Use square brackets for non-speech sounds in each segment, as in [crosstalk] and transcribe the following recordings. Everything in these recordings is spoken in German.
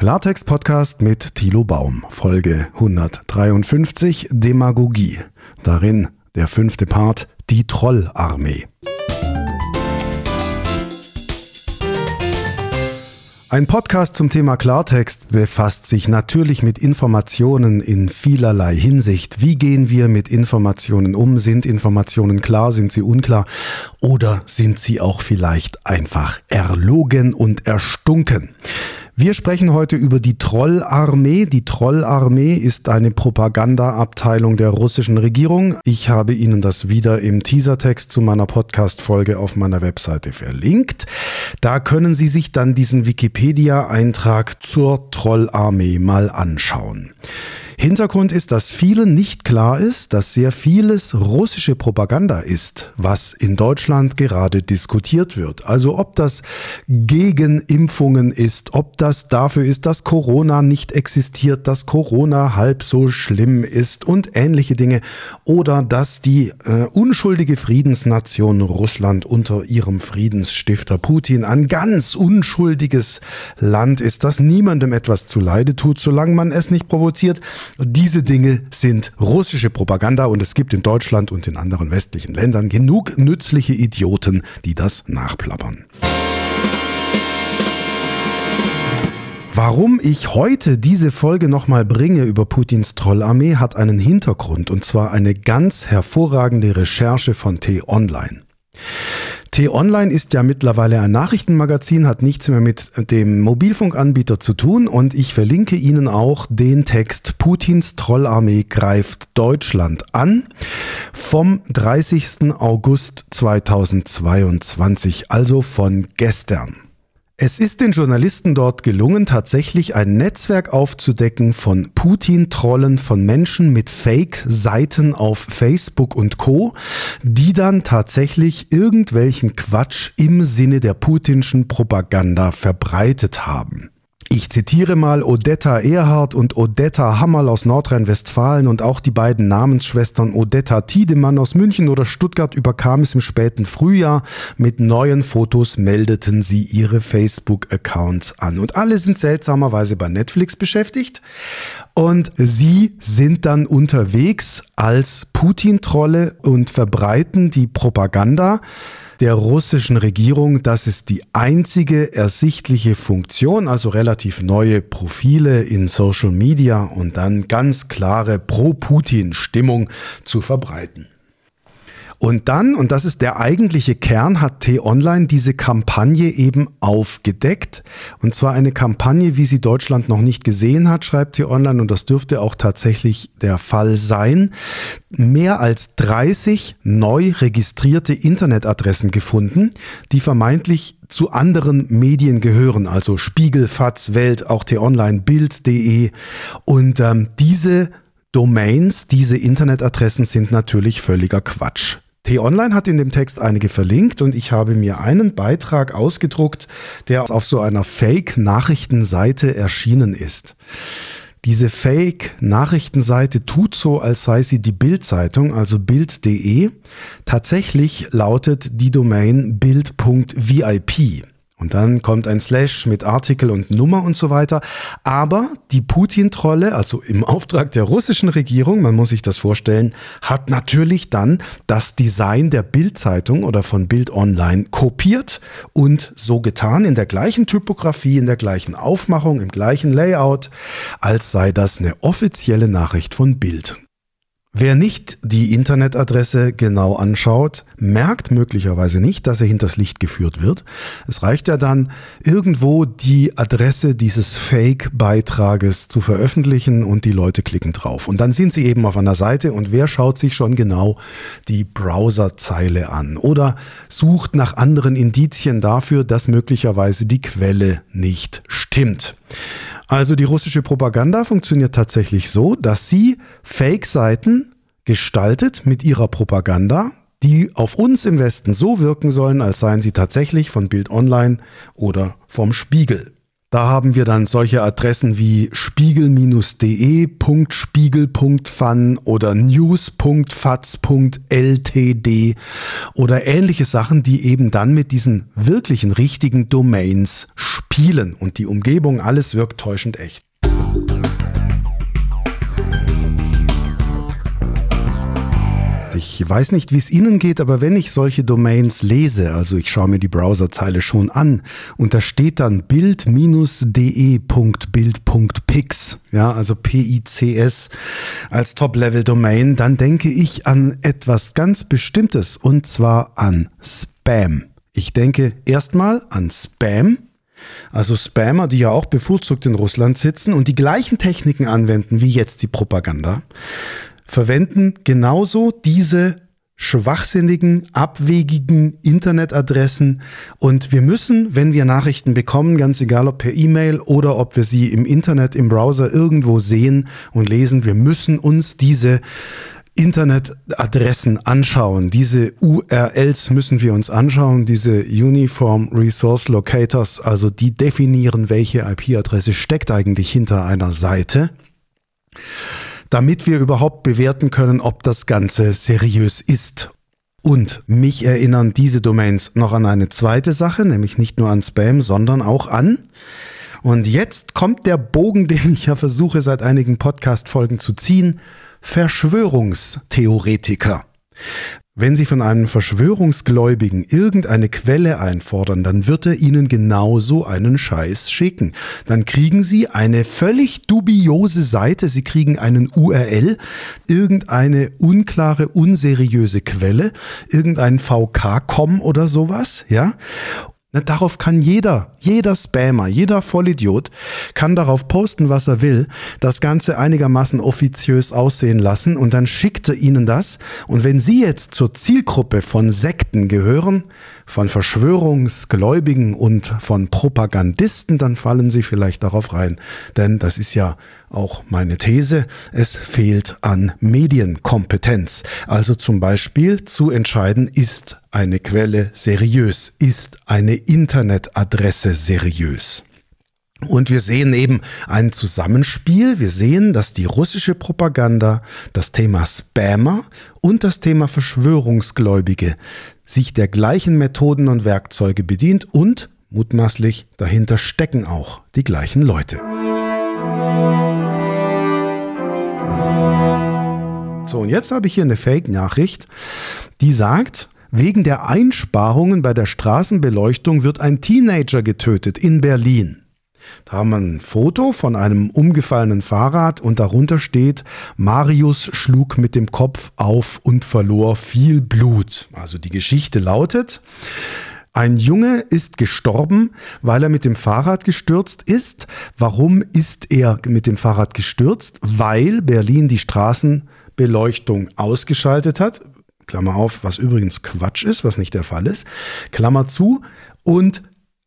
Klartext Podcast mit Thilo Baum, Folge 153 Demagogie. Darin der fünfte Part, die Trollarmee. Ein Podcast zum Thema Klartext befasst sich natürlich mit Informationen in vielerlei Hinsicht. Wie gehen wir mit Informationen um? Sind Informationen klar? Sind sie unklar? Oder sind sie auch vielleicht einfach erlogen und erstunken? Wir sprechen heute über die Trollarmee. Die Trollarmee ist eine Propagandaabteilung der russischen Regierung. Ich habe Ihnen das wieder im Teasertext zu meiner Podcast-Folge auf meiner Webseite verlinkt. Da können Sie sich dann diesen Wikipedia-Eintrag zur Trollarmee mal anschauen. Hintergrund ist, dass vielen nicht klar ist, dass sehr vieles russische Propaganda ist, was in Deutschland gerade diskutiert wird. Also ob das gegen Impfungen ist, ob das dafür ist, dass Corona nicht existiert, dass Corona halb so schlimm ist und ähnliche Dinge. Oder dass die äh, unschuldige Friedensnation Russland unter ihrem Friedensstifter Putin ein ganz unschuldiges Land ist, das niemandem etwas zuleide tut, solange man es nicht provoziert. Diese Dinge sind russische Propaganda und es gibt in Deutschland und in anderen westlichen Ländern genug nützliche Idioten, die das nachplappern. Warum ich heute diese Folge nochmal bringe über Putins Trollarmee, hat einen Hintergrund und zwar eine ganz hervorragende Recherche von T-Online. T-Online ist ja mittlerweile ein Nachrichtenmagazin, hat nichts mehr mit dem Mobilfunkanbieter zu tun und ich verlinke Ihnen auch den Text Putins Trollarmee greift Deutschland an vom 30. August 2022, also von gestern. Es ist den Journalisten dort gelungen, tatsächlich ein Netzwerk aufzudecken von Putin-Trollen, von Menschen mit Fake-Seiten auf Facebook und Co, die dann tatsächlich irgendwelchen Quatsch im Sinne der putinschen Propaganda verbreitet haben. Ich zitiere mal Odetta Erhard und Odetta Hammerl aus Nordrhein-Westfalen und auch die beiden Namensschwestern Odetta Tiedemann aus München oder Stuttgart überkam es im späten Frühjahr. Mit neuen Fotos meldeten sie ihre Facebook-Accounts an. Und alle sind seltsamerweise bei Netflix beschäftigt. Und sie sind dann unterwegs als Putin-Trolle und verbreiten die Propaganda der russischen Regierung, dass es die einzige ersichtliche Funktion, also relativ neue Profile in Social Media und dann ganz klare Pro-Putin-Stimmung zu verbreiten. Und dann, und das ist der eigentliche Kern, hat T-Online diese Kampagne eben aufgedeckt. Und zwar eine Kampagne, wie sie Deutschland noch nicht gesehen hat, schreibt T-Online. Und das dürfte auch tatsächlich der Fall sein. Mehr als 30 neu registrierte Internetadressen gefunden, die vermeintlich zu anderen Medien gehören, also Spiegel, FATS, Welt, auch T-Online, Bild.de. Und ähm, diese Domains, diese Internetadressen sind natürlich völliger Quatsch. T-Online hat in dem Text einige verlinkt und ich habe mir einen Beitrag ausgedruckt, der auf so einer Fake-Nachrichtenseite erschienen ist. Diese Fake-Nachrichtenseite tut so, als sei sie die Bild-Zeitung, also bild.de. Tatsächlich lautet die Domain bild.vip. Und dann kommt ein Slash mit Artikel und Nummer und so weiter. Aber die Putin-Trolle, also im Auftrag der russischen Regierung, man muss sich das vorstellen, hat natürlich dann das Design der Bild-Zeitung oder von Bild Online kopiert und so getan in der gleichen Typografie, in der gleichen Aufmachung, im gleichen Layout, als sei das eine offizielle Nachricht von Bild. Wer nicht die Internetadresse genau anschaut, merkt möglicherweise nicht, dass er hinters Licht geführt wird. Es reicht ja dann, irgendwo die Adresse dieses Fake-Beitrages zu veröffentlichen und die Leute klicken drauf. Und dann sind sie eben auf einer Seite und wer schaut sich schon genau die Browserzeile an oder sucht nach anderen Indizien dafür, dass möglicherweise die Quelle nicht stimmt. Also die russische Propaganda funktioniert tatsächlich so, dass sie Fake-Seiten gestaltet mit ihrer Propaganda, die auf uns im Westen so wirken sollen, als seien sie tatsächlich von Bild Online oder vom Spiegel. Da haben wir dann solche Adressen wie spiegel-de.spiegel.fun oder news.faz.ltd oder ähnliche Sachen, die eben dann mit diesen wirklichen richtigen Domains spielen und die Umgebung, alles wirkt täuschend echt. Ich weiß nicht, wie es Ihnen geht, aber wenn ich solche Domains lese, also ich schaue mir die Browserzeile schon an und da steht dann bild-de.bild.pix, ja, also P-I-C-S als Top-Level-Domain, dann denke ich an etwas ganz Bestimmtes und zwar an Spam. Ich denke erstmal an Spam, also Spammer, die ja auch bevorzugt in Russland sitzen und die gleichen Techniken anwenden wie jetzt die Propaganda verwenden genauso diese schwachsinnigen, abwegigen Internetadressen. Und wir müssen, wenn wir Nachrichten bekommen, ganz egal ob per E-Mail oder ob wir sie im Internet, im Browser irgendwo sehen und lesen, wir müssen uns diese Internetadressen anschauen. Diese URLs müssen wir uns anschauen, diese Uniform Resource Locators, also die definieren, welche IP-Adresse steckt eigentlich hinter einer Seite damit wir überhaupt bewerten können, ob das Ganze seriös ist. Und mich erinnern diese Domains noch an eine zweite Sache, nämlich nicht nur an Spam, sondern auch an. Und jetzt kommt der Bogen, [laughs] den ich ja versuche seit einigen Podcast-Folgen zu ziehen. Verschwörungstheoretiker. Wenn Sie von einem Verschwörungsgläubigen irgendeine Quelle einfordern, dann wird er Ihnen genauso einen Scheiß schicken. Dann kriegen Sie eine völlig dubiose Seite, Sie kriegen einen URL, irgendeine unklare, unseriöse Quelle, irgendein VK-Com oder sowas, ja? Na, darauf kann jeder, jeder Spammer, jeder Vollidiot kann darauf posten, was er will, das Ganze einigermaßen offiziös aussehen lassen und dann schickt er ihnen das. Und wenn Sie jetzt zur Zielgruppe von Sekten gehören, von Verschwörungsgläubigen und von Propagandisten, dann fallen Sie vielleicht darauf rein. Denn das ist ja auch meine These, es fehlt an Medienkompetenz. Also zum Beispiel zu entscheiden, ist eine Quelle seriös, ist eine Internetadresse seriös. Und wir sehen eben ein Zusammenspiel. Wir sehen, dass die russische Propaganda das Thema Spammer und das Thema Verschwörungsgläubige sich der gleichen Methoden und Werkzeuge bedient und mutmaßlich dahinter stecken auch die gleichen Leute. So, und jetzt habe ich hier eine Fake-Nachricht, die sagt, wegen der Einsparungen bei der Straßenbeleuchtung wird ein Teenager getötet in Berlin. Da haben wir ein Foto von einem umgefallenen Fahrrad und darunter steht, Marius schlug mit dem Kopf auf und verlor viel Blut. Also die Geschichte lautet, ein Junge ist gestorben, weil er mit dem Fahrrad gestürzt ist. Warum ist er mit dem Fahrrad gestürzt? Weil Berlin die Straßenbeleuchtung ausgeschaltet hat. Klammer auf, was übrigens Quatsch ist, was nicht der Fall ist. Klammer zu. Und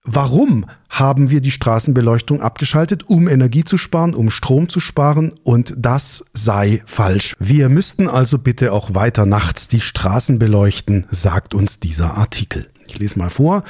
Warum haben wir die Straßenbeleuchtung abgeschaltet? Um Energie zu sparen, um Strom zu sparen und das sei falsch. Wir müssten also bitte auch weiter nachts die Straßen beleuchten, sagt uns dieser Artikel. Ich lese mal vor.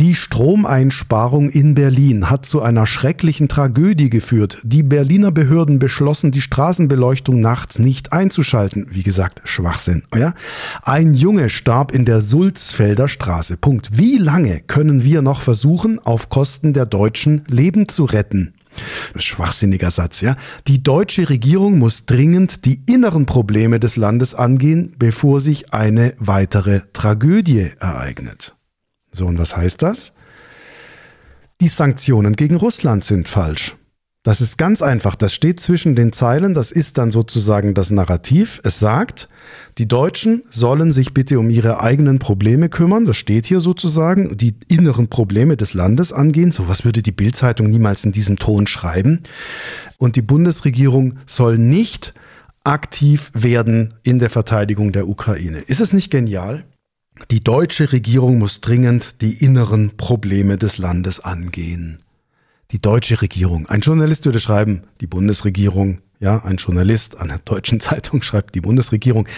Die Stromeinsparung in Berlin hat zu einer schrecklichen Tragödie geführt. Die Berliner Behörden beschlossen, die Straßenbeleuchtung nachts nicht einzuschalten. Wie gesagt, Schwachsinn. Ja? Ein Junge starb in der Sulzfelder Straße. Punkt. Wie lange können wir noch versuchen, auf Kosten der Deutschen Leben zu retten? Schwachsinniger Satz, ja. Die deutsche Regierung muss dringend die inneren Probleme des Landes angehen, bevor sich eine weitere Tragödie ereignet. So, und was heißt das? Die Sanktionen gegen Russland sind falsch. Das ist ganz einfach. Das steht zwischen den Zeilen. Das ist dann sozusagen das Narrativ. Es sagt, die Deutschen sollen sich bitte um ihre eigenen Probleme kümmern. Das steht hier sozusagen. Die inneren Probleme des Landes angehen. So was würde die Bildzeitung niemals in diesem Ton schreiben. Und die Bundesregierung soll nicht aktiv werden in der Verteidigung der Ukraine. Ist es nicht genial? Die deutsche Regierung muss dringend die inneren Probleme des Landes angehen die deutsche Regierung. Ein Journalist würde schreiben, die Bundesregierung, ja, ein Journalist an der deutschen [laughs] Zeitung schreibt die Bundesregierung.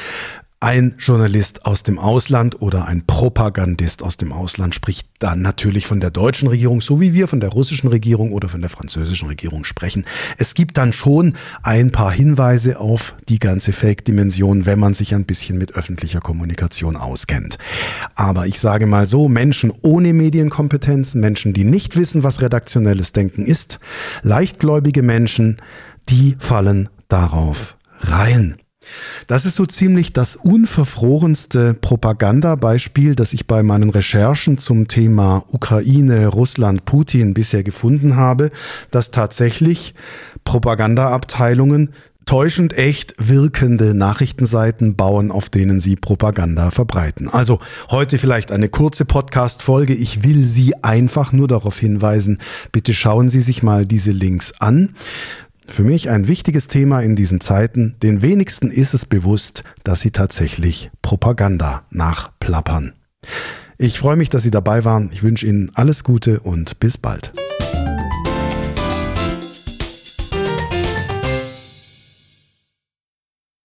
Ein Journalist aus dem Ausland oder ein Propagandist aus dem Ausland spricht dann natürlich von der deutschen Regierung, so wie wir von der russischen Regierung oder von der französischen Regierung sprechen. Es gibt dann schon ein paar Hinweise auf die ganze Fake-Dimension, wenn man sich ein bisschen mit öffentlicher Kommunikation auskennt. Aber ich sage mal so, Menschen ohne Medienkompetenz, Menschen, die nicht wissen, was redaktionelles Denken ist, leichtgläubige Menschen, die fallen darauf rein. Das ist so ziemlich das unverfrorenste Propagandabeispiel, das ich bei meinen Recherchen zum Thema Ukraine, Russland, Putin bisher gefunden habe, dass tatsächlich Propagandaabteilungen täuschend echt wirkende Nachrichtenseiten bauen, auf denen sie Propaganda verbreiten. Also heute vielleicht eine kurze Podcast-Folge. Ich will Sie einfach nur darauf hinweisen, bitte schauen Sie sich mal diese Links an. Für mich ein wichtiges Thema in diesen Zeiten. Den wenigsten ist es bewusst, dass sie tatsächlich Propaganda nachplappern. Ich freue mich, dass Sie dabei waren. Ich wünsche Ihnen alles Gute und bis bald.